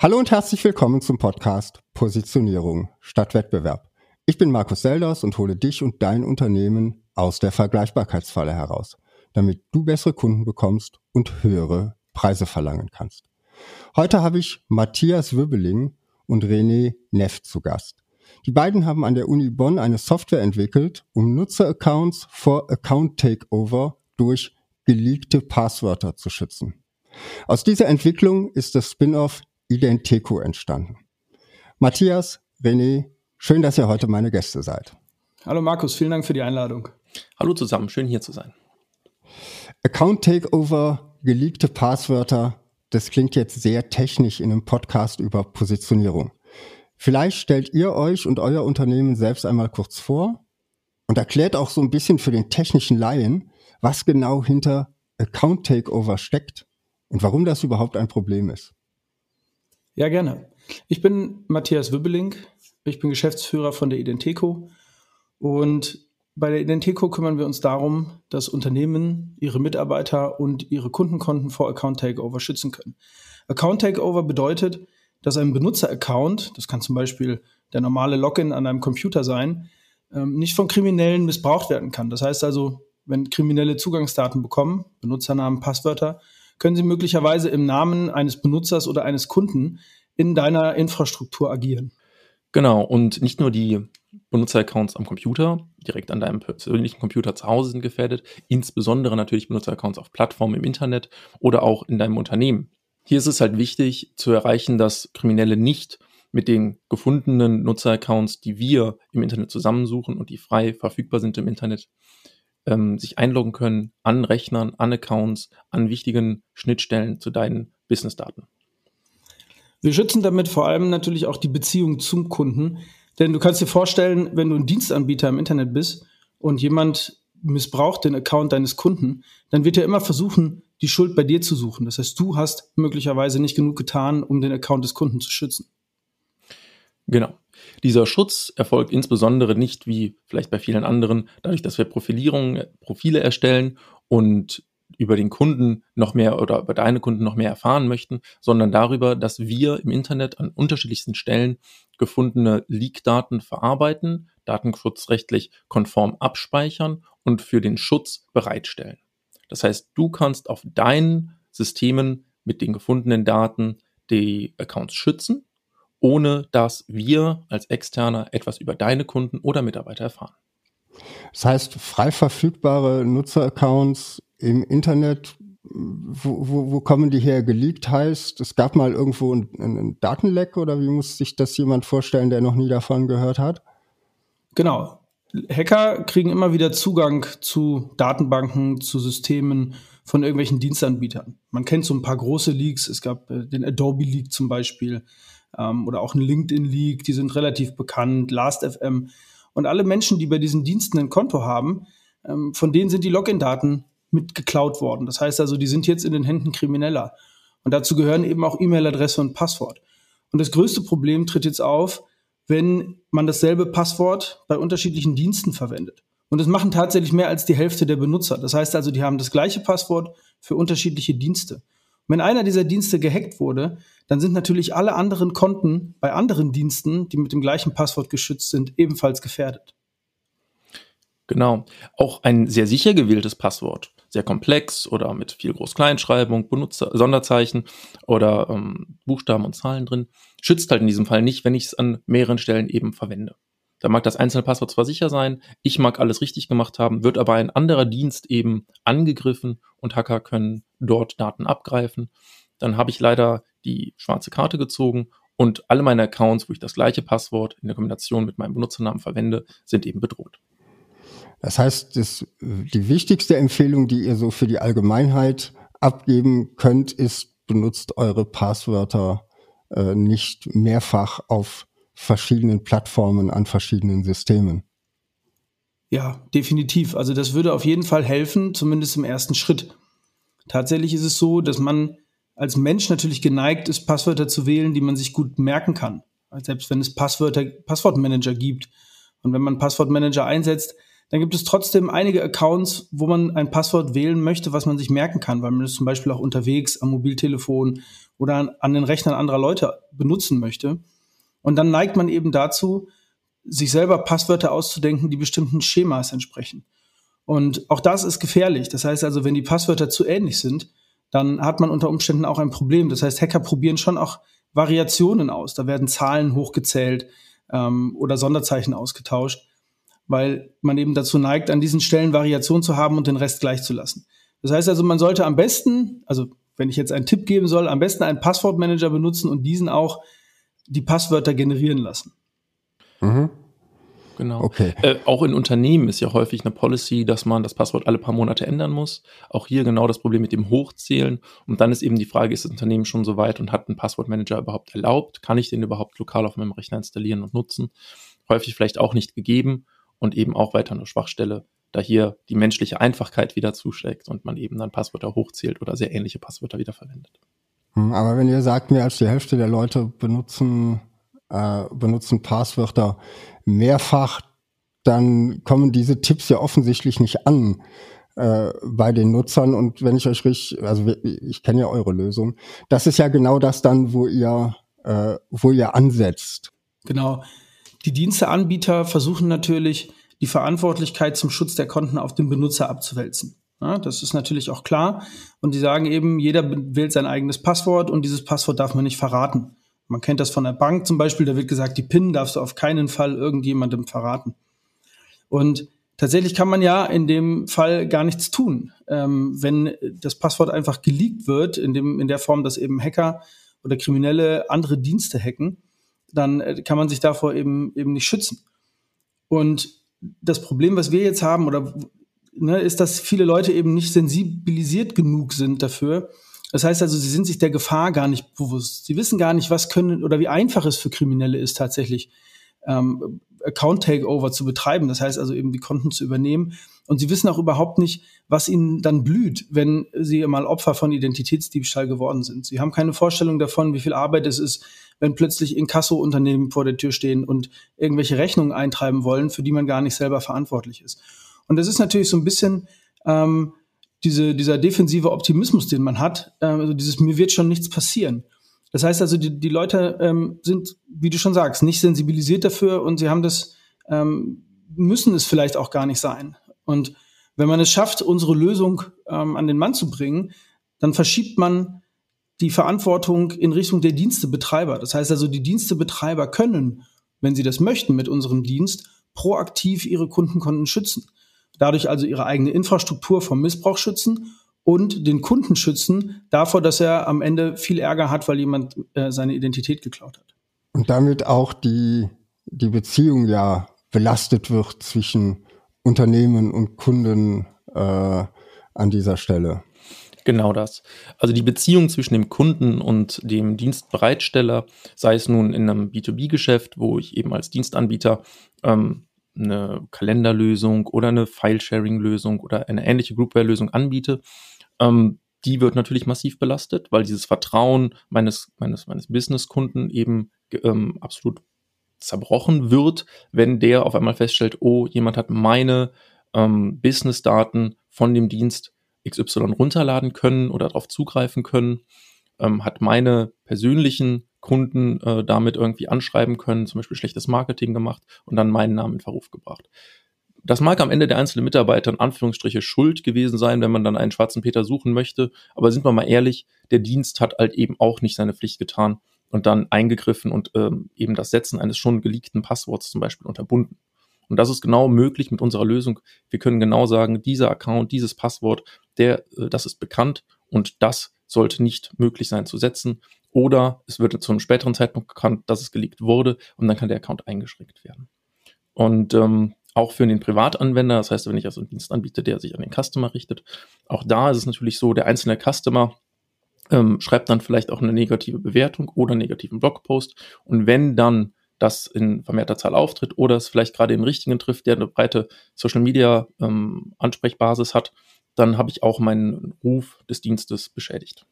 Hallo und herzlich willkommen zum Podcast Positionierung statt Wettbewerb. Ich bin Markus Selders und hole dich und dein Unternehmen aus der Vergleichbarkeitsfalle heraus, damit du bessere Kunden bekommst und höhere Preise verlangen kannst. Heute habe ich Matthias Wübbeling und René Neff zu Gast. Die beiden haben an der Uni Bonn eine Software entwickelt, um Nutzeraccounts vor Account Takeover durch geleakte Passwörter zu schützen. Aus dieser Entwicklung ist das Spin-off Identico entstanden. Matthias, René, schön, dass ihr heute meine Gäste seid. Hallo Markus, vielen Dank für die Einladung. Hallo zusammen, schön hier zu sein. Account Takeover, geleakte Passwörter, das klingt jetzt sehr technisch in einem Podcast über Positionierung. Vielleicht stellt ihr euch und euer Unternehmen selbst einmal kurz vor und erklärt auch so ein bisschen für den technischen Laien, was genau hinter Account Takeover steckt und warum das überhaupt ein Problem ist. Ja, gerne. Ich bin Matthias Wübbeling. Ich bin Geschäftsführer von der Identico. Und bei der Identico kümmern wir uns darum, dass Unternehmen ihre Mitarbeiter und ihre Kundenkonten vor Account Takeover schützen können. Account Takeover bedeutet, dass ein Benutzeraccount, das kann zum Beispiel der normale Login an einem Computer sein, ähm, nicht von Kriminellen missbraucht werden kann. Das heißt also, wenn Kriminelle Zugangsdaten bekommen, Benutzernamen, Passwörter, können sie möglicherweise im Namen eines Benutzers oder eines Kunden in deiner Infrastruktur agieren. Genau, und nicht nur die Benutzeraccounts am Computer, direkt an deinem persönlichen Computer zu Hause sind gefährdet, insbesondere natürlich Benutzeraccounts auf Plattformen im Internet oder auch in deinem Unternehmen. Hier ist es halt wichtig zu erreichen, dass Kriminelle nicht mit den gefundenen Nutzeraccounts, die wir im Internet zusammensuchen und die frei verfügbar sind im Internet, ähm, sich einloggen können an Rechnern, an Accounts, an wichtigen Schnittstellen zu deinen Businessdaten. Wir schützen damit vor allem natürlich auch die Beziehung zum Kunden, denn du kannst dir vorstellen, wenn du ein Dienstanbieter im Internet bist und jemand missbraucht den Account deines Kunden, dann wird er immer versuchen, die Schuld bei dir zu suchen. Das heißt, du hast möglicherweise nicht genug getan, um den Account des Kunden zu schützen. Genau. Dieser Schutz erfolgt insbesondere nicht wie vielleicht bei vielen anderen, dadurch, dass wir Profilierungen, Profile erstellen und über den Kunden noch mehr oder über deine Kunden noch mehr erfahren möchten, sondern darüber, dass wir im Internet an unterschiedlichsten Stellen gefundene Leak-Daten verarbeiten, datenschutzrechtlich konform abspeichern und für den Schutz bereitstellen. Das heißt, du kannst auf deinen Systemen mit den gefundenen Daten die Accounts schützen ohne dass wir als Externer etwas über deine Kunden oder Mitarbeiter erfahren. Das heißt, frei verfügbare Nutzeraccounts im Internet, wo, wo, wo kommen die her? Geleakt heißt, es gab mal irgendwo ein, ein Datenleck oder wie muss sich das jemand vorstellen, der noch nie davon gehört hat? Genau. Hacker kriegen immer wieder Zugang zu Datenbanken, zu Systemen von irgendwelchen Dienstanbietern. Man kennt so ein paar große Leaks. Es gab äh, den Adobe Leak zum Beispiel ähm, oder auch ein LinkedIn Leak, die sind relativ bekannt, Last.fm. Und alle Menschen, die bei diesen Diensten ein Konto haben, ähm, von denen sind die Login-Daten mit geklaut worden. Das heißt also, die sind jetzt in den Händen Krimineller. Und dazu gehören eben auch E-Mail-Adresse und Passwort. Und das größte Problem tritt jetzt auf, wenn man dasselbe Passwort bei unterschiedlichen Diensten verwendet. Und das machen tatsächlich mehr als die Hälfte der Benutzer. Das heißt also, die haben das gleiche Passwort für unterschiedliche Dienste. Wenn einer dieser Dienste gehackt wurde, dann sind natürlich alle anderen Konten bei anderen Diensten, die mit dem gleichen Passwort geschützt sind, ebenfalls gefährdet. Genau. Auch ein sehr sicher gewähltes Passwort, sehr komplex oder mit viel Groß-Kleinschreibung, Benutzer Sonderzeichen oder ähm, Buchstaben und Zahlen drin, schützt halt in diesem Fall nicht, wenn ich es an mehreren Stellen eben verwende. Da mag das einzelne Passwort zwar sicher sein, ich mag alles richtig gemacht haben, wird aber ein anderer Dienst eben angegriffen und Hacker können dort Daten abgreifen. Dann habe ich leider die schwarze Karte gezogen und alle meine Accounts, wo ich das gleiche Passwort in der Kombination mit meinem Benutzernamen verwende, sind eben bedroht. Das heißt, das, die wichtigste Empfehlung, die ihr so für die Allgemeinheit abgeben könnt, ist, benutzt eure Passwörter äh, nicht mehrfach auf verschiedenen Plattformen, an verschiedenen Systemen. Ja, definitiv. Also das würde auf jeden Fall helfen, zumindest im ersten Schritt. Tatsächlich ist es so, dass man als Mensch natürlich geneigt ist, Passwörter zu wählen, die man sich gut merken kann. Selbst wenn es Passwörter, Passwortmanager gibt. Und wenn man Passwortmanager einsetzt, dann gibt es trotzdem einige Accounts, wo man ein Passwort wählen möchte, was man sich merken kann, weil man es zum Beispiel auch unterwegs am Mobiltelefon oder an, an den Rechnern anderer Leute benutzen möchte. Und dann neigt man eben dazu, sich selber Passwörter auszudenken, die bestimmten Schemas entsprechen. Und auch das ist gefährlich. Das heißt also, wenn die Passwörter zu ähnlich sind, dann hat man unter Umständen auch ein Problem. Das heißt, Hacker probieren schon auch Variationen aus. Da werden Zahlen hochgezählt ähm, oder Sonderzeichen ausgetauscht, weil man eben dazu neigt, an diesen Stellen Variation zu haben und den Rest gleich zu lassen. Das heißt also, man sollte am besten, also wenn ich jetzt einen Tipp geben soll, am besten einen Passwortmanager benutzen und diesen auch die Passwörter generieren lassen. Mhm. Genau. Okay. Äh, auch in Unternehmen ist ja häufig eine Policy, dass man das Passwort alle paar Monate ändern muss. Auch hier genau das Problem mit dem Hochzählen. Und dann ist eben die Frage, ist das Unternehmen schon so weit und hat ein Passwortmanager überhaupt erlaubt? Kann ich den überhaupt lokal auf meinem Rechner installieren und nutzen? Häufig vielleicht auch nicht gegeben und eben auch weiter eine Schwachstelle, da hier die menschliche Einfachkeit wieder zuschlägt und man eben dann Passwörter hochzählt oder sehr ähnliche Passwörter wiederverwendet. Hm, aber wenn ihr sagt, mehr als die Hälfte der Leute benutzen äh, benutzen Passwörter mehrfach, dann kommen diese Tipps ja offensichtlich nicht an äh, bei den Nutzern. Und wenn ich euch richtig, also ich kenne ja eure Lösung, das ist ja genau das dann, wo ihr, äh, wo ihr ansetzt. Genau. Die Diensteanbieter versuchen natürlich, die Verantwortlichkeit zum Schutz der Konten auf den Benutzer abzuwälzen. Ja, das ist natürlich auch klar. Und die sagen eben, jeder wählt sein eigenes Passwort und dieses Passwort darf man nicht verraten. Man kennt das von der Bank zum Beispiel, da wird gesagt, die PIN darfst du auf keinen Fall irgendjemandem verraten. Und tatsächlich kann man ja in dem Fall gar nichts tun. Ähm, wenn das Passwort einfach geleakt wird, in, dem, in der Form, dass eben Hacker oder Kriminelle andere Dienste hacken, dann äh, kann man sich davor eben, eben nicht schützen. Und das Problem, was wir jetzt haben, oder ne, ist, dass viele Leute eben nicht sensibilisiert genug sind dafür, das heißt also, sie sind sich der Gefahr gar nicht bewusst. Sie wissen gar nicht, was können oder wie einfach es für Kriminelle ist, tatsächlich ähm, Account Takeover zu betreiben. Das heißt also eben die Konten zu übernehmen. Und sie wissen auch überhaupt nicht, was ihnen dann blüht, wenn sie mal Opfer von Identitätsdiebstahl geworden sind. Sie haben keine Vorstellung davon, wie viel Arbeit es ist, wenn plötzlich Inkasso-Unternehmen vor der Tür stehen und irgendwelche Rechnungen eintreiben wollen, für die man gar nicht selber verantwortlich ist. Und das ist natürlich so ein bisschen ähm, diese, dieser defensive Optimismus, den man hat, äh, also dieses mir wird schon nichts passieren. Das heißt also, die, die Leute ähm, sind, wie du schon sagst, nicht sensibilisiert dafür und sie haben das, ähm, müssen es vielleicht auch gar nicht sein. Und wenn man es schafft, unsere Lösung ähm, an den Mann zu bringen, dann verschiebt man die Verantwortung in Richtung der Dienstebetreiber. Das heißt also, die Dienstebetreiber können, wenn sie das möchten, mit unserem Dienst proaktiv ihre Kundenkonten schützen dadurch also ihre eigene Infrastruktur vom Missbrauch schützen und den Kunden schützen davor, dass er am Ende viel Ärger hat, weil jemand äh, seine Identität geklaut hat. Und damit auch die, die Beziehung ja belastet wird zwischen Unternehmen und Kunden äh, an dieser Stelle. Genau das. Also die Beziehung zwischen dem Kunden und dem Dienstbereitsteller, sei es nun in einem B2B-Geschäft, wo ich eben als Dienstanbieter ähm, eine Kalenderlösung oder eine File-Sharing-Lösung oder eine ähnliche Groupware-Lösung anbiete, ähm, die wird natürlich massiv belastet, weil dieses Vertrauen meines, meines, meines Business-Kunden eben ähm, absolut zerbrochen wird, wenn der auf einmal feststellt, oh, jemand hat meine ähm, Business-Daten von dem Dienst XY runterladen können oder darauf zugreifen können, ähm, hat meine persönlichen Kunden äh, damit irgendwie anschreiben können, zum Beispiel schlechtes Marketing gemacht und dann meinen Namen in Verruf gebracht. Das mag am Ende der einzelne Mitarbeiter in Anführungsstriche schuld gewesen sein, wenn man dann einen schwarzen Peter suchen möchte. Aber sind wir mal ehrlich, der Dienst hat halt eben auch nicht seine Pflicht getan und dann eingegriffen und ähm, eben das Setzen eines schon geleakten Passworts zum Beispiel unterbunden. Und das ist genau möglich mit unserer Lösung. Wir können genau sagen, dieser Account, dieses Passwort, der, äh, das ist bekannt und das sollte nicht möglich sein zu setzen. Oder es wird zu einem späteren Zeitpunkt bekannt, dass es geleakt wurde und dann kann der Account eingeschränkt werden. Und ähm, auch für den Privatanwender, das heißt, wenn ich also einen Dienst anbiete, der sich an den Customer richtet, auch da ist es natürlich so, der einzelne Customer ähm, schreibt dann vielleicht auch eine negative Bewertung oder einen negativen Blogpost. Und wenn dann das in vermehrter Zahl auftritt oder es vielleicht gerade den richtigen trifft, der eine breite Social Media ähm, Ansprechbasis hat, dann habe ich auch meinen Ruf des Dienstes beschädigt.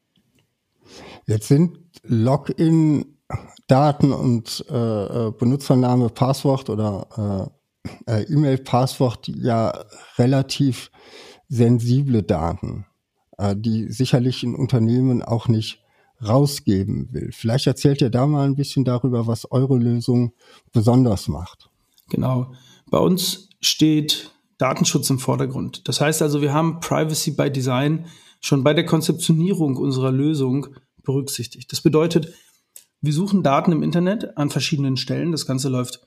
Jetzt sind Login-Daten und äh, äh, Benutzername, Passwort oder äh, äh, E-Mail-Passwort ja relativ sensible Daten, äh, die sicherlich in Unternehmen auch nicht rausgeben will. Vielleicht erzählt ihr da mal ein bisschen darüber, was eure Lösung besonders macht. Genau. Bei uns steht Datenschutz im Vordergrund. Das heißt also, wir haben Privacy by Design schon bei der Konzeptionierung unserer Lösung berücksichtigt. Das bedeutet, wir suchen Daten im Internet an verschiedenen Stellen. Das Ganze läuft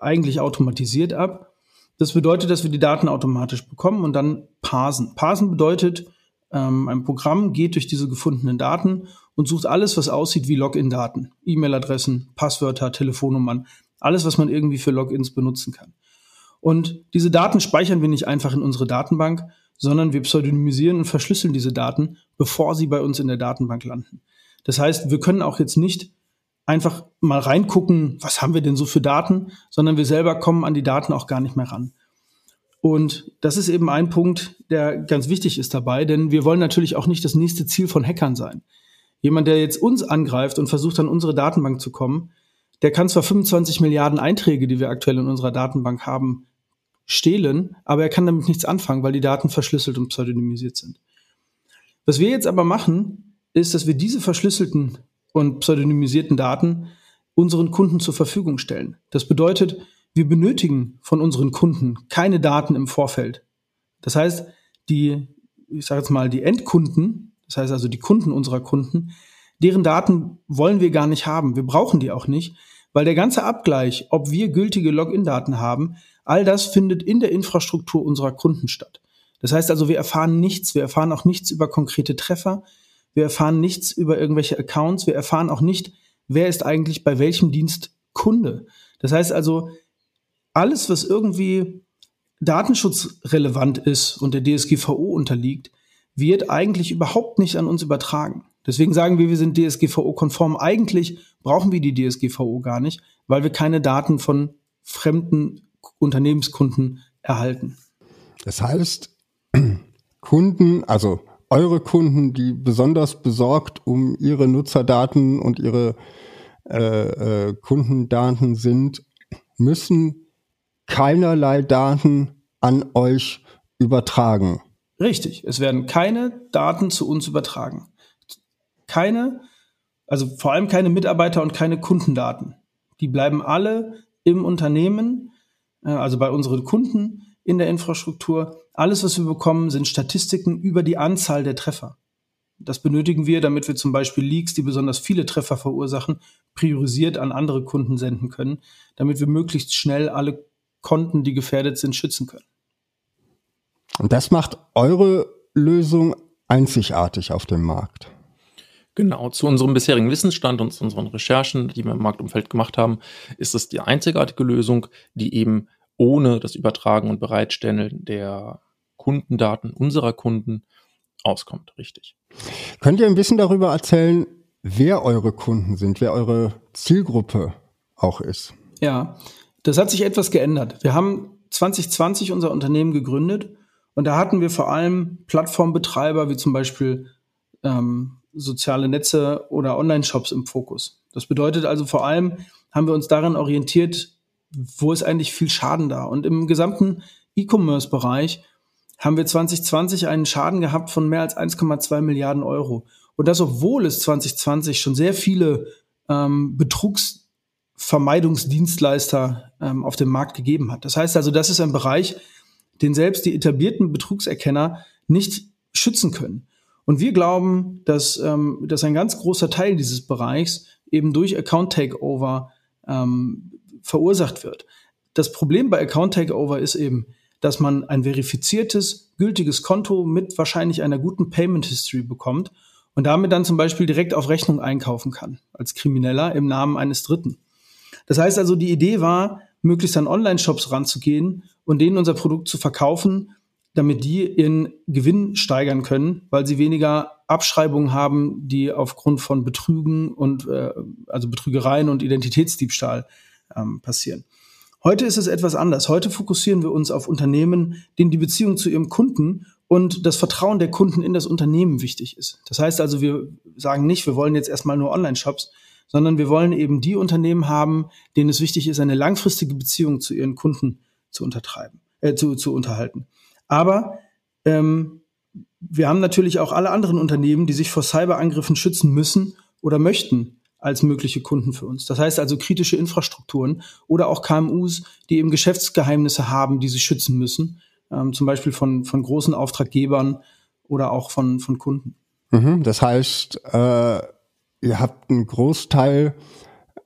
eigentlich automatisiert ab. Das bedeutet, dass wir die Daten automatisch bekommen und dann parsen. Parsen bedeutet, ähm, ein Programm geht durch diese gefundenen Daten und sucht alles, was aussieht wie Login-Daten. E-Mail-Adressen, Passwörter, Telefonnummern, alles, was man irgendwie für Logins benutzen kann. Und diese Daten speichern wir nicht einfach in unsere Datenbank, sondern wir pseudonymisieren und verschlüsseln diese Daten, bevor sie bei uns in der Datenbank landen. Das heißt, wir können auch jetzt nicht einfach mal reingucken, was haben wir denn so für Daten, sondern wir selber kommen an die Daten auch gar nicht mehr ran. Und das ist eben ein Punkt, der ganz wichtig ist dabei, denn wir wollen natürlich auch nicht das nächste Ziel von Hackern sein. Jemand, der jetzt uns angreift und versucht, an unsere Datenbank zu kommen, der kann zwar 25 Milliarden Einträge, die wir aktuell in unserer Datenbank haben, stehlen, aber er kann damit nichts anfangen, weil die Daten verschlüsselt und pseudonymisiert sind. Was wir jetzt aber machen, ist, dass wir diese verschlüsselten und pseudonymisierten Daten unseren Kunden zur Verfügung stellen. Das bedeutet, wir benötigen von unseren Kunden keine Daten im Vorfeld. Das heißt, die, ich sage jetzt mal, die Endkunden, das heißt also die Kunden unserer Kunden, deren Daten wollen wir gar nicht haben. Wir brauchen die auch nicht, weil der ganze Abgleich, ob wir gültige Login-Daten haben, all das findet in der Infrastruktur unserer Kunden statt. Das heißt also, wir erfahren nichts, wir erfahren auch nichts über konkrete Treffer, wir erfahren nichts über irgendwelche Accounts, wir erfahren auch nicht, wer ist eigentlich bei welchem Dienst Kunde. Das heißt also, alles, was irgendwie datenschutzrelevant ist und der DSGVO unterliegt, wird eigentlich überhaupt nicht an uns übertragen. Deswegen sagen wir, wir sind DSGVO-konform. Eigentlich brauchen wir die DSGVO gar nicht, weil wir keine Daten von fremden Unternehmenskunden erhalten. Das heißt, Kunden, also eure Kunden, die besonders besorgt um ihre Nutzerdaten und ihre äh, äh, Kundendaten sind, müssen keinerlei Daten an euch übertragen. Richtig, es werden keine Daten zu uns übertragen. Keine, also vor allem keine Mitarbeiter und keine Kundendaten. Die bleiben alle im Unternehmen, also bei unseren Kunden in der Infrastruktur. Alles, was wir bekommen, sind Statistiken über die Anzahl der Treffer. Das benötigen wir, damit wir zum Beispiel Leaks, die besonders viele Treffer verursachen, priorisiert an andere Kunden senden können, damit wir möglichst schnell alle Konten, die gefährdet sind, schützen können. Und das macht eure Lösung einzigartig auf dem Markt. Genau, zu unserem bisherigen Wissensstand und zu unseren Recherchen, die wir im Marktumfeld gemacht haben, ist es die einzigartige Lösung, die eben ohne das Übertragen und Bereitstellen der Kundendaten unserer Kunden auskommt, richtig. Könnt ihr ein bisschen darüber erzählen, wer eure Kunden sind, wer eure Zielgruppe auch ist? Ja, das hat sich etwas geändert. Wir haben 2020 unser Unternehmen gegründet und da hatten wir vor allem Plattformbetreiber wie zum Beispiel ähm, soziale Netze oder Online-Shops im Fokus. Das bedeutet also vor allem haben wir uns daran orientiert, wo ist eigentlich viel Schaden da? Und im gesamten E-Commerce-Bereich haben wir 2020 einen Schaden gehabt von mehr als 1,2 Milliarden Euro. Und das, obwohl es 2020 schon sehr viele ähm, Betrugsvermeidungsdienstleister ähm, auf dem Markt gegeben hat. Das heißt also, das ist ein Bereich, den selbst die etablierten Betrugserkenner nicht schützen können. Und wir glauben, dass, ähm, dass ein ganz großer Teil dieses Bereichs eben durch Account Takeover ähm, verursacht wird. Das Problem bei Account Takeover ist eben, dass man ein verifiziertes, gültiges Konto mit wahrscheinlich einer guten Payment History bekommt und damit dann zum Beispiel direkt auf Rechnung einkaufen kann, als Krimineller im Namen eines Dritten. Das heißt also, die Idee war, möglichst an Online-Shops ranzugehen und denen unser Produkt zu verkaufen, damit die ihren Gewinn steigern können, weil sie weniger Abschreibungen haben, die aufgrund von Betrügen und äh, also Betrügereien und Identitätsdiebstahl ähm, passieren. Heute ist es etwas anders. Heute fokussieren wir uns auf Unternehmen, denen die Beziehung zu ihrem Kunden und das Vertrauen der Kunden in das Unternehmen wichtig ist. Das heißt also, wir sagen nicht, wir wollen jetzt erstmal nur Online-Shops, sondern wir wollen eben die Unternehmen haben, denen es wichtig ist, eine langfristige Beziehung zu ihren Kunden zu untertreiben, äh, zu, zu unterhalten. Aber ähm, wir haben natürlich auch alle anderen Unternehmen, die sich vor Cyberangriffen schützen müssen oder möchten als mögliche Kunden für uns. Das heißt also kritische Infrastrukturen oder auch KMUs, die eben Geschäftsgeheimnisse haben, die sie schützen müssen, ähm, zum Beispiel von, von großen Auftraggebern oder auch von, von Kunden. Mhm, das heißt, äh, ihr habt einen Großteil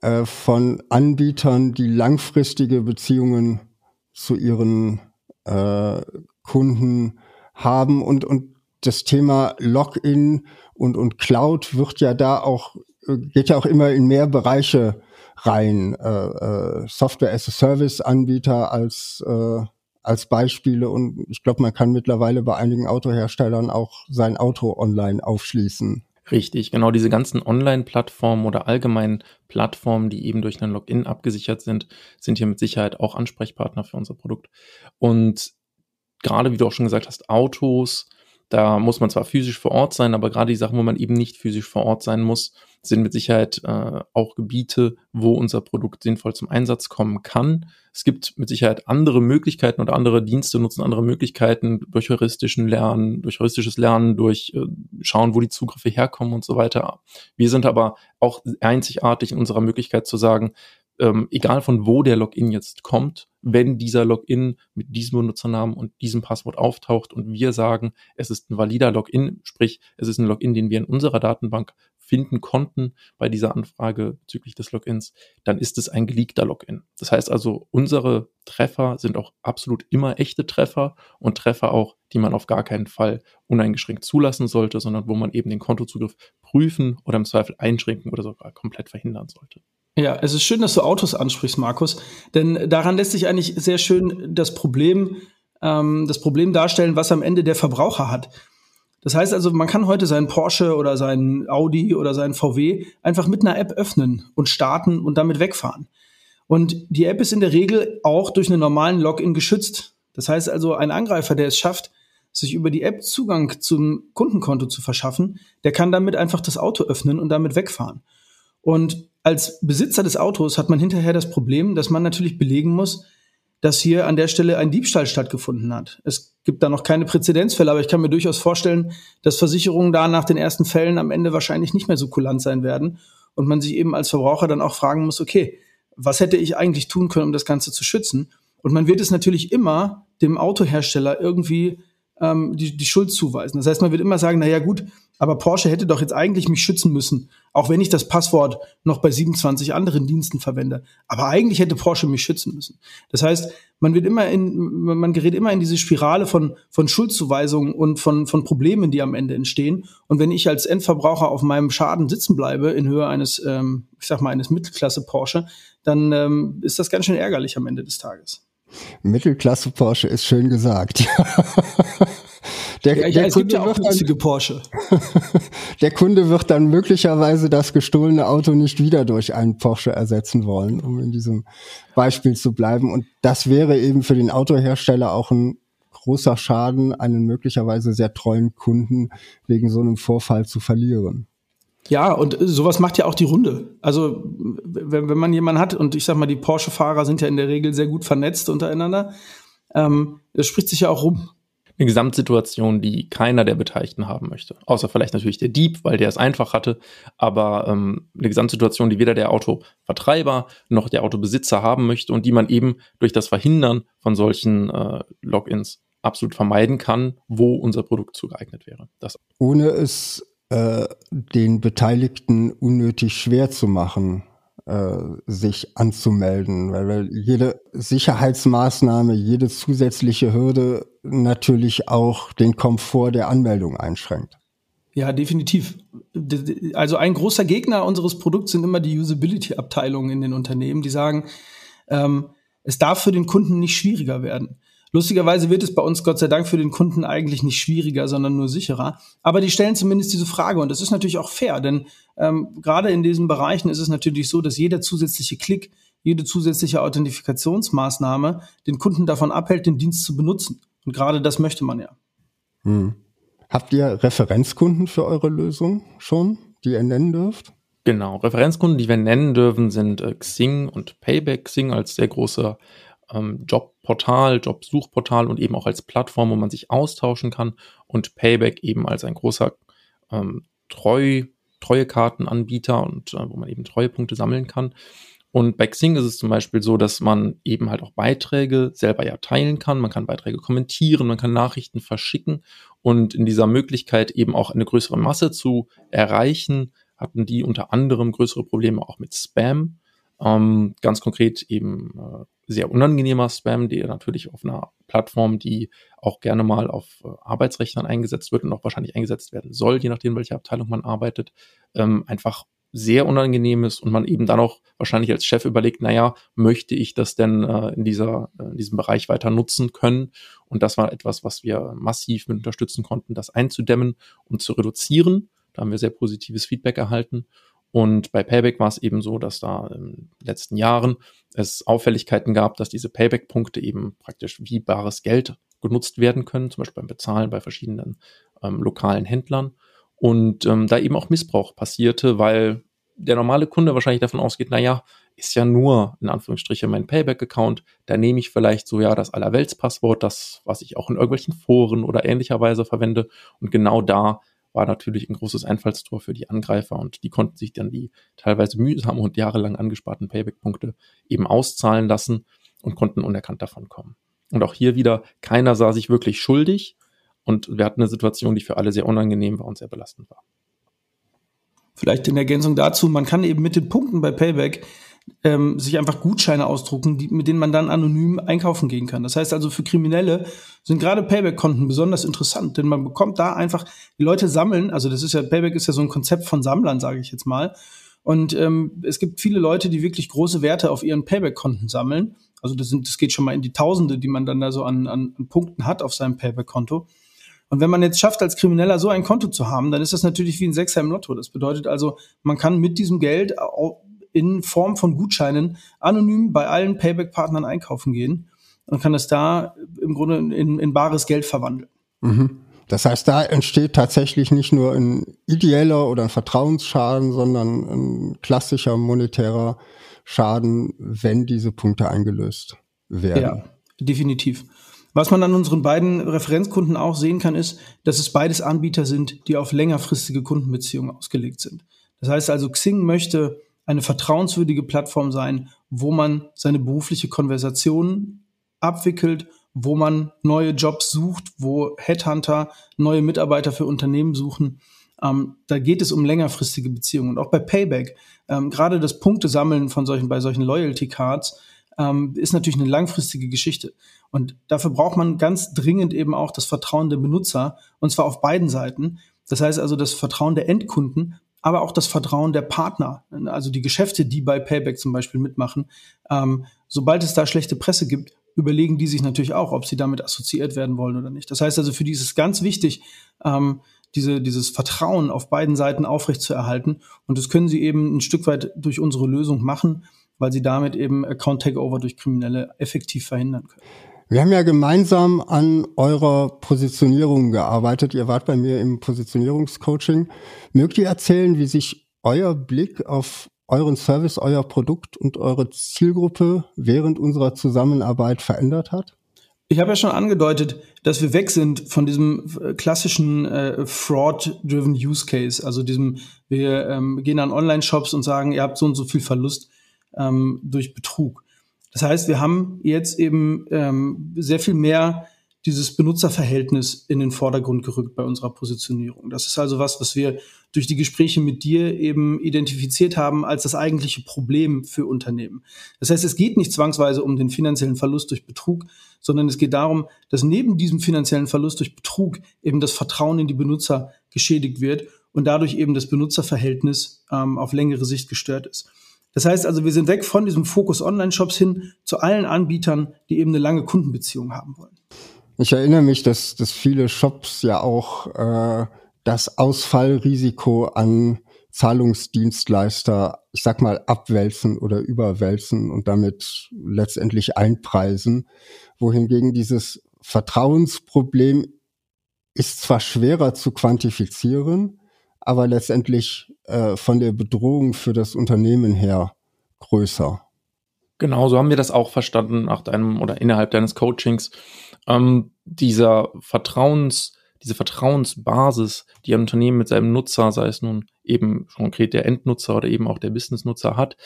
äh, von Anbietern, die langfristige Beziehungen zu ihren äh, Kunden haben und, und das Thema Login und, und Cloud wird ja da auch, geht ja auch immer in mehr Bereiche rein. Äh, äh, Software as a Service Anbieter als, äh, als Beispiele und ich glaube, man kann mittlerweile bei einigen Autoherstellern auch sein Auto online aufschließen. Richtig, genau diese ganzen Online-Plattformen oder allgemeinen Plattformen, die eben durch einen Login abgesichert sind, sind hier mit Sicherheit auch Ansprechpartner für unser Produkt. Und gerade wie du auch schon gesagt hast, Autos, da muss man zwar physisch vor Ort sein, aber gerade die Sachen, wo man eben nicht physisch vor Ort sein muss, sind mit Sicherheit äh, auch Gebiete, wo unser Produkt sinnvoll zum Einsatz kommen kann. Es gibt mit Sicherheit andere Möglichkeiten oder andere Dienste nutzen andere Möglichkeiten durch heuristischen Lernen, durch heuristisches Lernen, durch äh, schauen, wo die Zugriffe herkommen und so weiter. Wir sind aber auch einzigartig in unserer Möglichkeit zu sagen, ähm, egal von wo der Login jetzt kommt, wenn dieser Login mit diesem Benutzernamen und diesem Passwort auftaucht und wir sagen, es ist ein valider Login, sprich, es ist ein Login, den wir in unserer Datenbank finden konnten bei dieser Anfrage bezüglich des Logins, dann ist es ein geleakter Login. Das heißt also, unsere Treffer sind auch absolut immer echte Treffer und Treffer auch, die man auf gar keinen Fall uneingeschränkt zulassen sollte, sondern wo man eben den Kontozugriff prüfen oder im Zweifel einschränken oder sogar komplett verhindern sollte. Ja, es ist schön, dass du Autos ansprichst, Markus, denn daran lässt sich eigentlich sehr schön das Problem, ähm, das Problem darstellen, was am Ende der Verbraucher hat. Das heißt also, man kann heute seinen Porsche oder seinen Audi oder seinen VW einfach mit einer App öffnen und starten und damit wegfahren. Und die App ist in der Regel auch durch einen normalen Login geschützt. Das heißt also, ein Angreifer, der es schafft, sich über die App Zugang zum Kundenkonto zu verschaffen, der kann damit einfach das Auto öffnen und damit wegfahren. Und als Besitzer des Autos hat man hinterher das Problem, dass man natürlich belegen muss, dass hier an der Stelle ein Diebstahl stattgefunden hat. Es gibt da noch keine Präzedenzfälle, aber ich kann mir durchaus vorstellen, dass Versicherungen da nach den ersten Fällen am Ende wahrscheinlich nicht mehr so kulant sein werden und man sich eben als Verbraucher dann auch fragen muss, okay, was hätte ich eigentlich tun können, um das Ganze zu schützen? Und man wird es natürlich immer dem Autohersteller irgendwie ähm, die, die Schuld zuweisen. Das heißt, man wird immer sagen, na ja gut, aber Porsche hätte doch jetzt eigentlich mich schützen müssen, auch wenn ich das Passwort noch bei 27 anderen Diensten verwende. Aber eigentlich hätte Porsche mich schützen müssen. Das heißt, man wird immer in, man gerät immer in diese Spirale von, von Schuldzuweisungen und von, von Problemen, die am Ende entstehen. Und wenn ich als Endverbraucher auf meinem Schaden sitzen bleibe in Höhe eines, ähm, ich sag mal, eines Mittelklasse Porsche, dann ähm, ist das ganz schön ärgerlich am Ende des Tages. Mittelklasse Porsche ist schön gesagt. Der, ja, der es Kunde gibt ja dann, Porsche. der Kunde wird dann möglicherweise das gestohlene Auto nicht wieder durch einen Porsche ersetzen wollen, um in diesem Beispiel zu bleiben. Und das wäre eben für den Autohersteller auch ein großer Schaden, einen möglicherweise sehr treuen Kunden wegen so einem Vorfall zu verlieren. Ja, und sowas macht ja auch die Runde. Also, wenn, wenn man jemanden hat, und ich sag mal, die Porsche-Fahrer sind ja in der Regel sehr gut vernetzt untereinander, ähm, das spricht sich ja auch rum eine Gesamtsituation, die keiner der Beteiligten haben möchte. Außer vielleicht natürlich der Dieb, weil der es einfach hatte, aber ähm, eine Gesamtsituation, die weder der Autovertreiber noch der Autobesitzer haben möchte und die man eben durch das Verhindern von solchen äh, Logins absolut vermeiden kann, wo unser Produkt zugeeignet wäre. Das Ohne es äh, den Beteiligten unnötig schwer zu machen, äh, sich anzumelden, weil, weil jede Sicherheitsmaßnahme, jede zusätzliche Hürde natürlich auch den Komfort der Anmeldung einschränkt. Ja, definitiv. Also ein großer Gegner unseres Produkts sind immer die Usability-Abteilungen in den Unternehmen, die sagen, ähm, es darf für den Kunden nicht schwieriger werden. Lustigerweise wird es bei uns Gott sei Dank für den Kunden eigentlich nicht schwieriger, sondern nur sicherer. Aber die stellen zumindest diese Frage und das ist natürlich auch fair, denn ähm, gerade in diesen Bereichen ist es natürlich so, dass jeder zusätzliche Klick, jede zusätzliche Authentifikationsmaßnahme den Kunden davon abhält, den Dienst zu benutzen. Und gerade das möchte man ja. Hm. Habt ihr Referenzkunden für eure Lösung schon, die ihr nennen dürft? Genau, Referenzkunden, die wir nennen dürfen, sind äh, Xing und Payback. Xing als sehr großer ähm, Jobportal, Jobsuchportal und eben auch als Plattform, wo man sich austauschen kann und Payback eben als ein großer ähm, Treu, Treuekartenanbieter und äh, wo man eben Treuepunkte sammeln kann. Und bei Xing ist es zum Beispiel so, dass man eben halt auch Beiträge selber ja teilen kann. Man kann Beiträge kommentieren, man kann Nachrichten verschicken und in dieser Möglichkeit eben auch eine größere Masse zu erreichen, hatten die unter anderem größere Probleme auch mit Spam. Ähm, ganz konkret eben äh, sehr unangenehmer Spam, der natürlich auf einer Plattform, die auch gerne mal auf äh, Arbeitsrechnern eingesetzt wird und auch wahrscheinlich eingesetzt werden soll, je nachdem, welche Abteilung man arbeitet, ähm, einfach sehr unangenehm ist und man eben dann auch wahrscheinlich als Chef überlegt, naja, möchte ich das denn äh, in, dieser, äh, in diesem Bereich weiter nutzen können? Und das war etwas, was wir massiv mit unterstützen konnten, das einzudämmen und zu reduzieren. Da haben wir sehr positives Feedback erhalten. Und bei Payback war es eben so, dass da in den letzten Jahren es Auffälligkeiten gab, dass diese Payback-Punkte eben praktisch wie bares Geld genutzt werden können, zum Beispiel beim Bezahlen bei verschiedenen ähm, lokalen Händlern. Und ähm, da eben auch Missbrauch passierte, weil der normale Kunde wahrscheinlich davon ausgeht, na ja, ist ja nur in Anführungsstrichen mein Payback-Account, da nehme ich vielleicht so ja das Allerweltspasswort, das, was ich auch in irgendwelchen Foren oder ähnlicherweise verwende. Und genau da war natürlich ein großes Einfallstor für die Angreifer und die konnten sich dann die teilweise mühsam und jahrelang angesparten Payback-Punkte eben auszahlen lassen und konnten unerkannt davon kommen. Und auch hier wieder, keiner sah sich wirklich schuldig und wir hatten eine Situation, die für alle sehr unangenehm war und sehr belastend war. Vielleicht in Ergänzung dazu, man kann eben mit den Punkten bei Payback ähm, sich einfach Gutscheine ausdrucken, die, mit denen man dann anonym einkaufen gehen kann. Das heißt also, für Kriminelle sind gerade Payback-Konten besonders interessant, denn man bekommt da einfach, die Leute sammeln, also das ist ja, Payback ist ja so ein Konzept von Sammlern, sage ich jetzt mal. Und ähm, es gibt viele Leute, die wirklich große Werte auf ihren Payback-Konten sammeln. Also das, sind, das geht schon mal in die Tausende, die man dann da so an, an, an Punkten hat auf seinem Payback-Konto. Und wenn man jetzt schafft, als Krimineller so ein Konto zu haben, dann ist das natürlich wie ein Sechser im Lotto. Das bedeutet also, man kann mit diesem Geld in Form von Gutscheinen anonym bei allen Payback-Partnern einkaufen gehen und kann es da im Grunde in, in bares Geld verwandeln. Mhm. Das heißt, da entsteht tatsächlich nicht nur ein ideeller oder ein Vertrauensschaden, sondern ein klassischer monetärer Schaden, wenn diese Punkte eingelöst werden. Ja, definitiv. Was man an unseren beiden Referenzkunden auch sehen kann, ist, dass es beides Anbieter sind, die auf längerfristige Kundenbeziehungen ausgelegt sind. Das heißt also, Xing möchte eine vertrauenswürdige Plattform sein, wo man seine berufliche Konversation abwickelt, wo man neue Jobs sucht, wo Headhunter neue Mitarbeiter für Unternehmen suchen. Ähm, da geht es um längerfristige Beziehungen. Und auch bei Payback, ähm, gerade das Punktesammeln von solchen, bei solchen Loyalty Cards, ähm, ist natürlich eine langfristige Geschichte. Und dafür braucht man ganz dringend eben auch das Vertrauen der Benutzer, und zwar auf beiden Seiten. Das heißt also das Vertrauen der Endkunden, aber auch das Vertrauen der Partner, also die Geschäfte, die bei Payback zum Beispiel mitmachen. Ähm, sobald es da schlechte Presse gibt, überlegen die sich natürlich auch, ob sie damit assoziiert werden wollen oder nicht. Das heißt also, für die ist es ganz wichtig, ähm, diese, dieses Vertrauen auf beiden Seiten aufrechtzuerhalten. Und das können sie eben ein Stück weit durch unsere Lösung machen, weil sie damit eben Account Takeover durch Kriminelle effektiv verhindern können. Wir haben ja gemeinsam an eurer Positionierung gearbeitet. Ihr wart bei mir im Positionierungscoaching. Mögt ihr erzählen, wie sich euer Blick auf euren Service, euer Produkt und eure Zielgruppe während unserer Zusammenarbeit verändert hat? Ich habe ja schon angedeutet, dass wir weg sind von diesem äh, klassischen äh, Fraud-driven Use Case, also diesem, wir ähm, gehen an Online-Shops und sagen, ihr habt so und so viel Verlust ähm, durch Betrug. Das heißt, wir haben jetzt eben ähm, sehr viel mehr dieses Benutzerverhältnis in den Vordergrund gerückt bei unserer Positionierung. Das ist also was, was wir durch die Gespräche mit dir eben identifiziert haben als das eigentliche Problem für Unternehmen. Das heißt, es geht nicht zwangsweise um den finanziellen Verlust durch Betrug, sondern es geht darum, dass neben diesem finanziellen Verlust durch Betrug eben das Vertrauen in die Benutzer geschädigt wird und dadurch eben das Benutzerverhältnis ähm, auf längere Sicht gestört ist. Das heißt also, wir sind weg von diesem Fokus Online-Shops hin zu allen Anbietern, die eben eine lange Kundenbeziehung haben wollen. Ich erinnere mich, dass, dass viele Shops ja auch äh, das Ausfallrisiko an Zahlungsdienstleister, ich sag mal, abwälzen oder überwälzen und damit letztendlich einpreisen. Wohingegen dieses Vertrauensproblem ist zwar schwerer zu quantifizieren, aber letztendlich äh, von der Bedrohung für das Unternehmen her größer. Genau, so haben wir das auch verstanden nach deinem oder innerhalb deines Coachings. Ähm, dieser Vertrauens, diese Vertrauensbasis, die ein Unternehmen mit seinem Nutzer, sei es nun eben konkret der Endnutzer oder eben auch der Businessnutzer hat,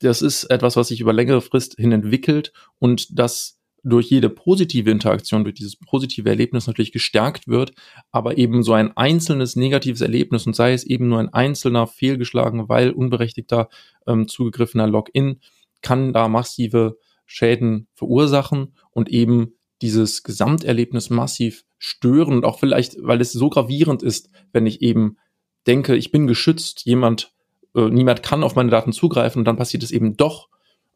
das ist etwas, was sich über längere Frist hin entwickelt und das durch jede positive Interaktion, durch dieses positive Erlebnis natürlich gestärkt wird, aber eben so ein einzelnes negatives Erlebnis und sei es eben nur ein einzelner fehlgeschlagen, weil unberechtigter ähm, zugegriffener Login, kann da massive Schäden verursachen und eben dieses Gesamterlebnis massiv stören und auch vielleicht, weil es so gravierend ist, wenn ich eben denke, ich bin geschützt, jemand, äh, niemand kann auf meine Daten zugreifen und dann passiert es eben doch,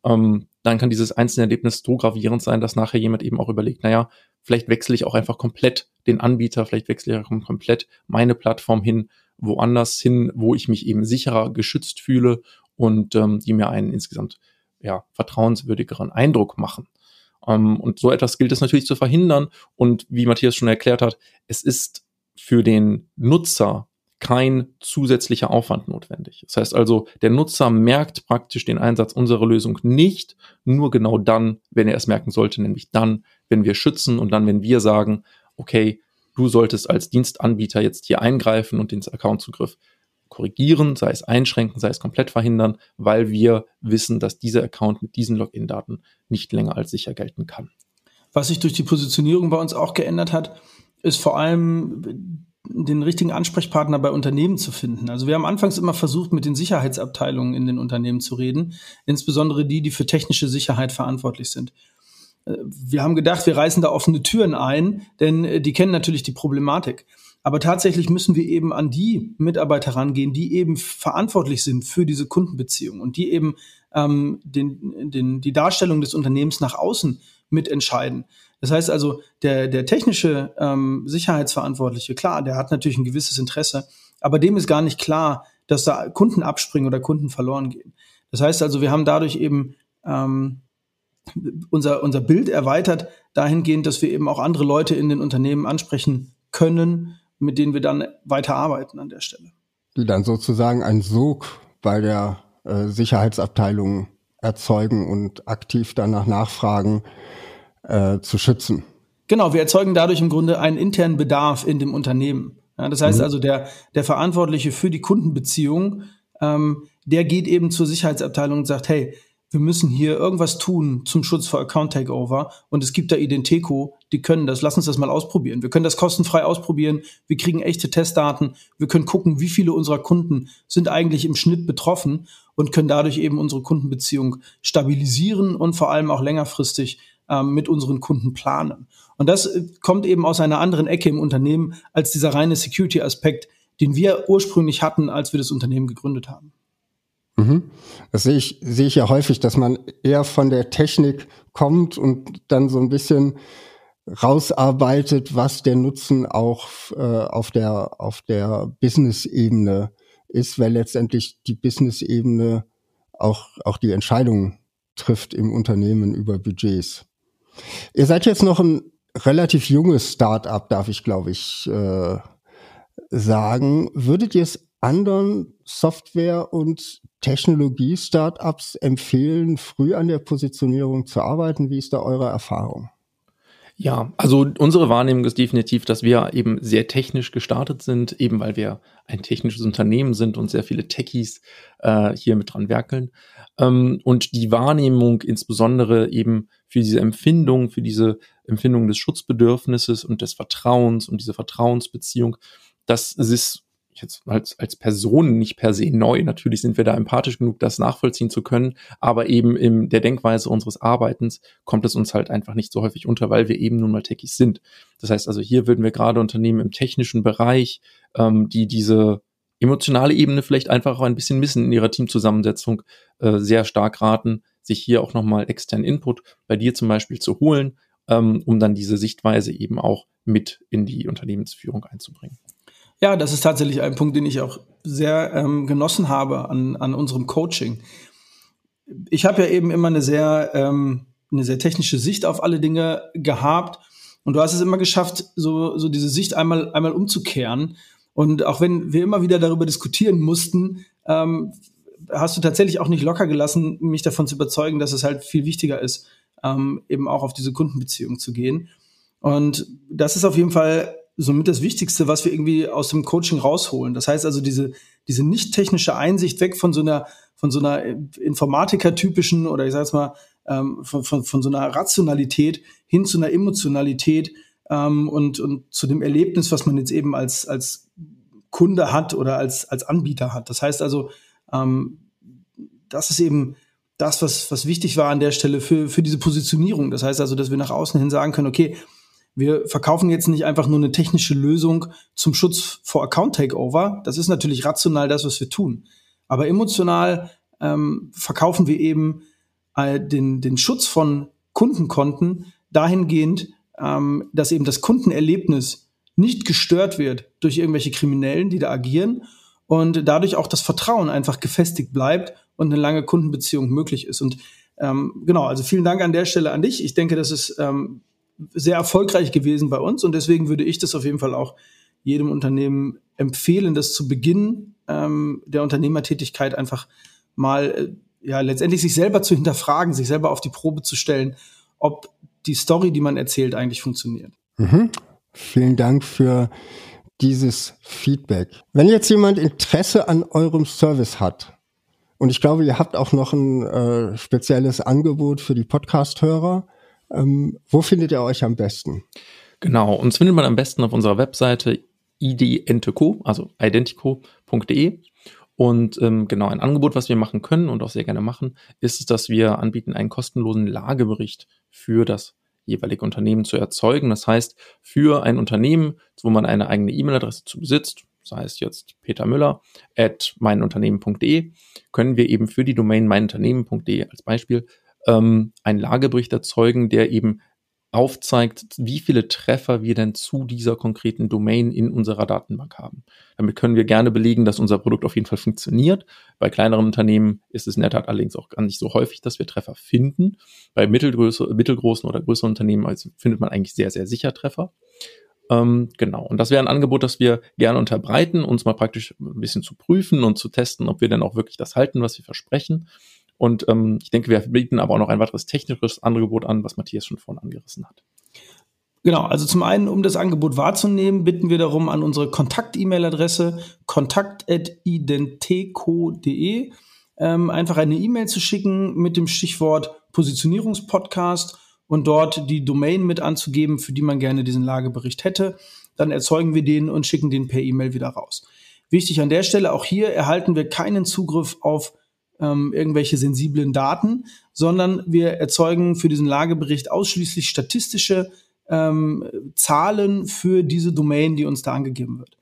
ähm, dann kann dieses einzelne Erlebnis so gravierend sein, dass nachher jemand eben auch überlegt, naja, vielleicht wechsle ich auch einfach komplett den Anbieter, vielleicht wechsle ich auch komplett meine Plattform hin, woanders hin, wo ich mich eben sicherer geschützt fühle und ähm, die mir einen insgesamt ja, vertrauenswürdigeren Eindruck machen. Ähm, und so etwas gilt es natürlich zu verhindern. Und wie Matthias schon erklärt hat, es ist für den Nutzer kein zusätzlicher Aufwand notwendig. Das heißt also, der Nutzer merkt praktisch den Einsatz unserer Lösung nicht, nur genau dann, wenn er es merken sollte, nämlich dann, wenn wir schützen und dann, wenn wir sagen, okay, du solltest als Dienstanbieter jetzt hier eingreifen und den Accountzugriff korrigieren, sei es einschränken, sei es komplett verhindern, weil wir wissen, dass dieser Account mit diesen Login-Daten nicht länger als sicher gelten kann. Was sich durch die Positionierung bei uns auch geändert hat, ist vor allem den richtigen Ansprechpartner bei Unternehmen zu finden. Also wir haben anfangs immer versucht, mit den Sicherheitsabteilungen in den Unternehmen zu reden, insbesondere die, die für technische Sicherheit verantwortlich sind. Äh, wir haben gedacht, wir reißen da offene Türen ein, denn äh, die kennen natürlich die Problematik. Aber tatsächlich müssen wir eben an die Mitarbeiter rangehen, die eben verantwortlich sind für diese Kundenbeziehung und die eben ähm, den, den, die Darstellung des Unternehmens nach außen mitentscheiden. Das heißt also, der, der technische ähm, Sicherheitsverantwortliche, klar, der hat natürlich ein gewisses Interesse, aber dem ist gar nicht klar, dass da Kunden abspringen oder Kunden verloren gehen. Das heißt also, wir haben dadurch eben ähm, unser, unser Bild erweitert dahingehend, dass wir eben auch andere Leute in den Unternehmen ansprechen können, mit denen wir dann weiter arbeiten an der Stelle. Die dann sozusagen einen Sog bei der äh, Sicherheitsabteilung erzeugen und aktiv danach nachfragen, äh, zu schützen. Genau, wir erzeugen dadurch im Grunde einen internen Bedarf in dem Unternehmen. Ja, das heißt mhm. also, der, der Verantwortliche für die Kundenbeziehung, ähm, der geht eben zur Sicherheitsabteilung und sagt, hey, wir müssen hier irgendwas tun zum Schutz vor Account Takeover und es gibt da Identico, die können das. Lass uns das mal ausprobieren. Wir können das kostenfrei ausprobieren. Wir kriegen echte Testdaten. Wir können gucken, wie viele unserer Kunden sind eigentlich im Schnitt betroffen und können dadurch eben unsere Kundenbeziehung stabilisieren und vor allem auch längerfristig ähm, mit unseren Kunden planen. Und das äh, kommt eben aus einer anderen Ecke im Unternehmen als dieser reine Security-Aspekt, den wir ursprünglich hatten, als wir das Unternehmen gegründet haben. Mhm. Das sehe ich, sehe ich ja häufig, dass man eher von der Technik kommt und dann so ein bisschen rausarbeitet, was der Nutzen auch äh, auf der, auf der Business-Ebene ist, weil letztendlich die Business-Ebene auch, auch die Entscheidung trifft im Unternehmen über Budgets. Ihr seid jetzt noch ein relativ junges Start-up, darf ich glaube ich äh, sagen. Würdet ihr es anderen Software- und Technologie-Startups empfehlen, früh an der Positionierung zu arbeiten? Wie ist da eure Erfahrung? Ja, also unsere Wahrnehmung ist definitiv, dass wir eben sehr technisch gestartet sind, eben weil wir ein technisches Unternehmen sind und sehr viele Techies äh, hier mit dran werkeln. Ähm, und die Wahrnehmung insbesondere eben für diese Empfindung, für diese Empfindung des Schutzbedürfnisses und des Vertrauens und diese Vertrauensbeziehung, das ist jetzt als, als Person nicht per se neu. Natürlich sind wir da empathisch genug, das nachvollziehen zu können, aber eben in der Denkweise unseres Arbeitens kommt es uns halt einfach nicht so häufig unter, weil wir eben nun mal Techies sind. Das heißt also, hier würden wir gerade Unternehmen im technischen Bereich, ähm, die diese emotionale Ebene vielleicht einfach auch ein bisschen missen in ihrer Teamzusammensetzung, äh, sehr stark raten, sich hier auch nochmal externen Input bei dir zum Beispiel zu holen, ähm, um dann diese Sichtweise eben auch mit in die Unternehmensführung einzubringen. Ja, das ist tatsächlich ein Punkt, den ich auch sehr ähm, genossen habe an, an unserem Coaching. Ich habe ja eben immer eine sehr, ähm, eine sehr technische Sicht auf alle Dinge gehabt. Und du hast es immer geschafft, so, so diese Sicht einmal, einmal umzukehren. Und auch wenn wir immer wieder darüber diskutieren mussten, ähm, hast du tatsächlich auch nicht locker gelassen, mich davon zu überzeugen, dass es halt viel wichtiger ist, ähm, eben auch auf diese Kundenbeziehung zu gehen. Und das ist auf jeden Fall somit das Wichtigste, was wir irgendwie aus dem Coaching rausholen. Das heißt also, diese, diese nicht technische Einsicht weg von so einer, von so einer Informatiker-typischen oder ich sage jetzt mal, ähm, von, von, von so einer Rationalität hin zu einer Emotionalität ähm, und, und zu dem Erlebnis, was man jetzt eben als, als Kunde hat oder als, als Anbieter hat. Das heißt also, ähm, das ist eben das, was, was wichtig war an der Stelle für, für diese Positionierung. Das heißt also, dass wir nach außen hin sagen können, okay, wir verkaufen jetzt nicht einfach nur eine technische Lösung zum Schutz vor Account Takeover. Das ist natürlich rational das, was wir tun. Aber emotional ähm, verkaufen wir eben äh, den, den Schutz von Kundenkonten dahingehend, ähm, dass eben das Kundenerlebnis nicht gestört wird durch irgendwelche Kriminellen, die da agieren und dadurch auch das Vertrauen einfach gefestigt bleibt und eine lange Kundenbeziehung möglich ist. Und ähm, genau, also vielen Dank an der Stelle an dich. Ich denke, das ist ähm, sehr erfolgreich gewesen bei uns und deswegen würde ich das auf jeden Fall auch jedem Unternehmen empfehlen, das zu Beginn ähm, der Unternehmertätigkeit einfach mal äh, ja letztendlich sich selber zu hinterfragen, sich selber auf die Probe zu stellen, ob die Story, die man erzählt, eigentlich funktioniert. Mhm. Vielen Dank für dieses Feedback. Wenn jetzt jemand Interesse an eurem Service hat, und ich glaube, ihr habt auch noch ein äh, spezielles Angebot für die Podcast-Hörer, ähm, wo findet ihr euch am besten? Genau, uns findet man am besten auf unserer Webseite identico, also identico.de. Und ähm, genau, ein Angebot, was wir machen können und auch sehr gerne machen, ist, dass wir anbieten, einen kostenlosen Lagebericht für das jeweilige Unternehmen zu erzeugen. Das heißt, für ein Unternehmen, wo man eine eigene E-Mail-Adresse zu besitzt, sei es jetzt Peter Müller at meinunternehmen.de, können wir eben für die Domain meinunternehmen.de als Beispiel ähm, einen Lagebericht erzeugen, der eben aufzeigt, wie viele Treffer wir denn zu dieser konkreten Domain in unserer Datenbank haben. Damit können wir gerne belegen, dass unser Produkt auf jeden Fall funktioniert. Bei kleineren Unternehmen ist es in der Tat allerdings auch gar nicht so häufig, dass wir Treffer finden. Bei mittelgroße, mittelgroßen oder größeren Unternehmen also findet man eigentlich sehr, sehr sicher Treffer. Ähm, genau. Und das wäre ein Angebot, das wir gerne unterbreiten, uns mal praktisch ein bisschen zu prüfen und zu testen, ob wir denn auch wirklich das halten, was wir versprechen. Und ähm, ich denke, wir bieten aber auch noch ein weiteres technisches Angebot an, was Matthias schon vorhin angerissen hat. Genau, also zum einen, um das Angebot wahrzunehmen, bitten wir darum an unsere Kontakt-E-Mail-Adresse kontakt.identeco.de ähm, einfach eine E-Mail zu schicken mit dem Stichwort Positionierungspodcast und dort die Domain mit anzugeben, für die man gerne diesen Lagebericht hätte. Dann erzeugen wir den und schicken den per E-Mail wieder raus. Wichtig an der Stelle, auch hier erhalten wir keinen Zugriff auf ähm, irgendwelche sensiblen Daten, sondern wir erzeugen für diesen Lagebericht ausschließlich statistische ähm, Zahlen für diese Domain, die uns da angegeben wird.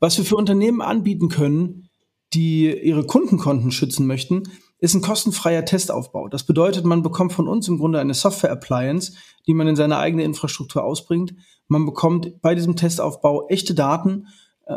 Was wir für Unternehmen anbieten können, die ihre Kundenkonten schützen möchten, ist ein kostenfreier Testaufbau. Das bedeutet, man bekommt von uns im Grunde eine Software-Appliance, die man in seine eigene Infrastruktur ausbringt. Man bekommt bei diesem Testaufbau echte Daten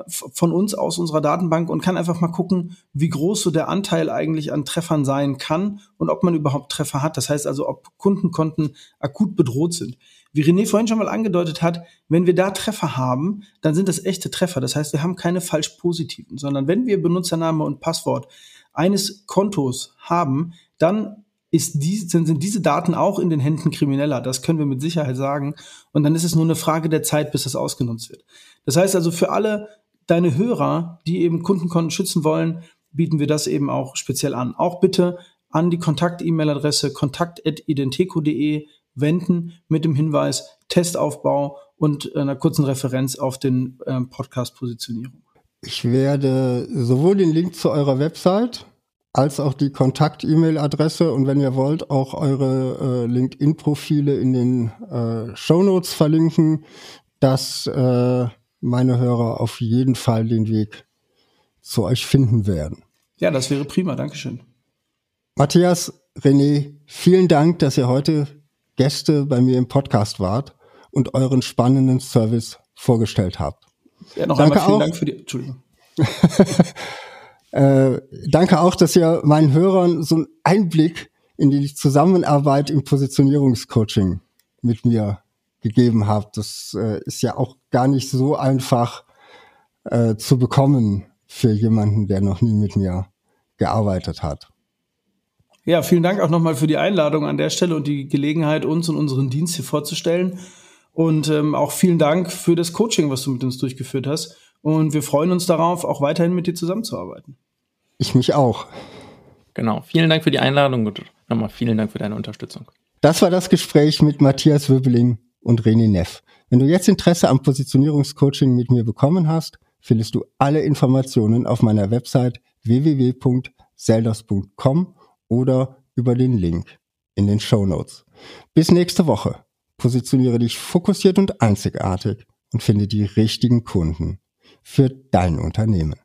von uns aus unserer Datenbank und kann einfach mal gucken, wie groß so der Anteil eigentlich an Treffern sein kann und ob man überhaupt Treffer hat. Das heißt also, ob Kundenkonten akut bedroht sind. Wie René vorhin schon mal angedeutet hat, wenn wir da Treffer haben, dann sind das echte Treffer. Das heißt, wir haben keine falsch positiven, sondern wenn wir Benutzername und Passwort eines Kontos haben, dann ist die, sind diese Daten auch in den Händen Krimineller. Das können wir mit Sicherheit sagen. Und dann ist es nur eine Frage der Zeit, bis das ausgenutzt wird. Das heißt also für alle deine Hörer, die eben Kundenkonten schützen wollen, bieten wir das eben auch speziell an. Auch bitte an die Kontakt-E-Mail-Adresse kontakt.identico.de wenden mit dem Hinweis Testaufbau und einer kurzen Referenz auf den äh, Podcast Positionierung. Ich werde sowohl den Link zu eurer Website als auch die Kontakt-E-Mail-Adresse und wenn ihr wollt, auch eure äh, LinkedIn-Profile in den äh, Show Notes verlinken, dass äh, meine Hörer auf jeden Fall den Weg zu euch finden werden. Ja, das wäre prima. Dankeschön. Matthias, René, vielen Dank, dass ihr heute Gäste bei mir im Podcast wart und euren spannenden Service vorgestellt habt. Ja, noch danke einmal vielen auch, Dank für die. Entschuldigung. äh, danke auch, dass ihr meinen Hörern so einen Einblick in die Zusammenarbeit im Positionierungscoaching mit mir gegeben habt. Das äh, ist ja auch gar nicht so einfach äh, zu bekommen für jemanden, der noch nie mit mir gearbeitet hat. Ja, vielen Dank auch nochmal für die Einladung an der Stelle und die Gelegenheit, uns und unseren Dienst hier vorzustellen. Und ähm, auch vielen Dank für das Coaching, was du mit uns durchgeführt hast. Und wir freuen uns darauf, auch weiterhin mit dir zusammenzuarbeiten. Ich mich auch. Genau. Vielen Dank für die Einladung und nochmal vielen Dank für deine Unterstützung. Das war das Gespräch mit Matthias Wöbeling und René Neff. Wenn du jetzt Interesse am Positionierungscoaching mit mir bekommen hast, findest du alle Informationen auf meiner Website www.selders.com oder über den Link in den Show Notes. Bis nächste Woche. Positioniere dich fokussiert und einzigartig und finde die richtigen Kunden für dein Unternehmen.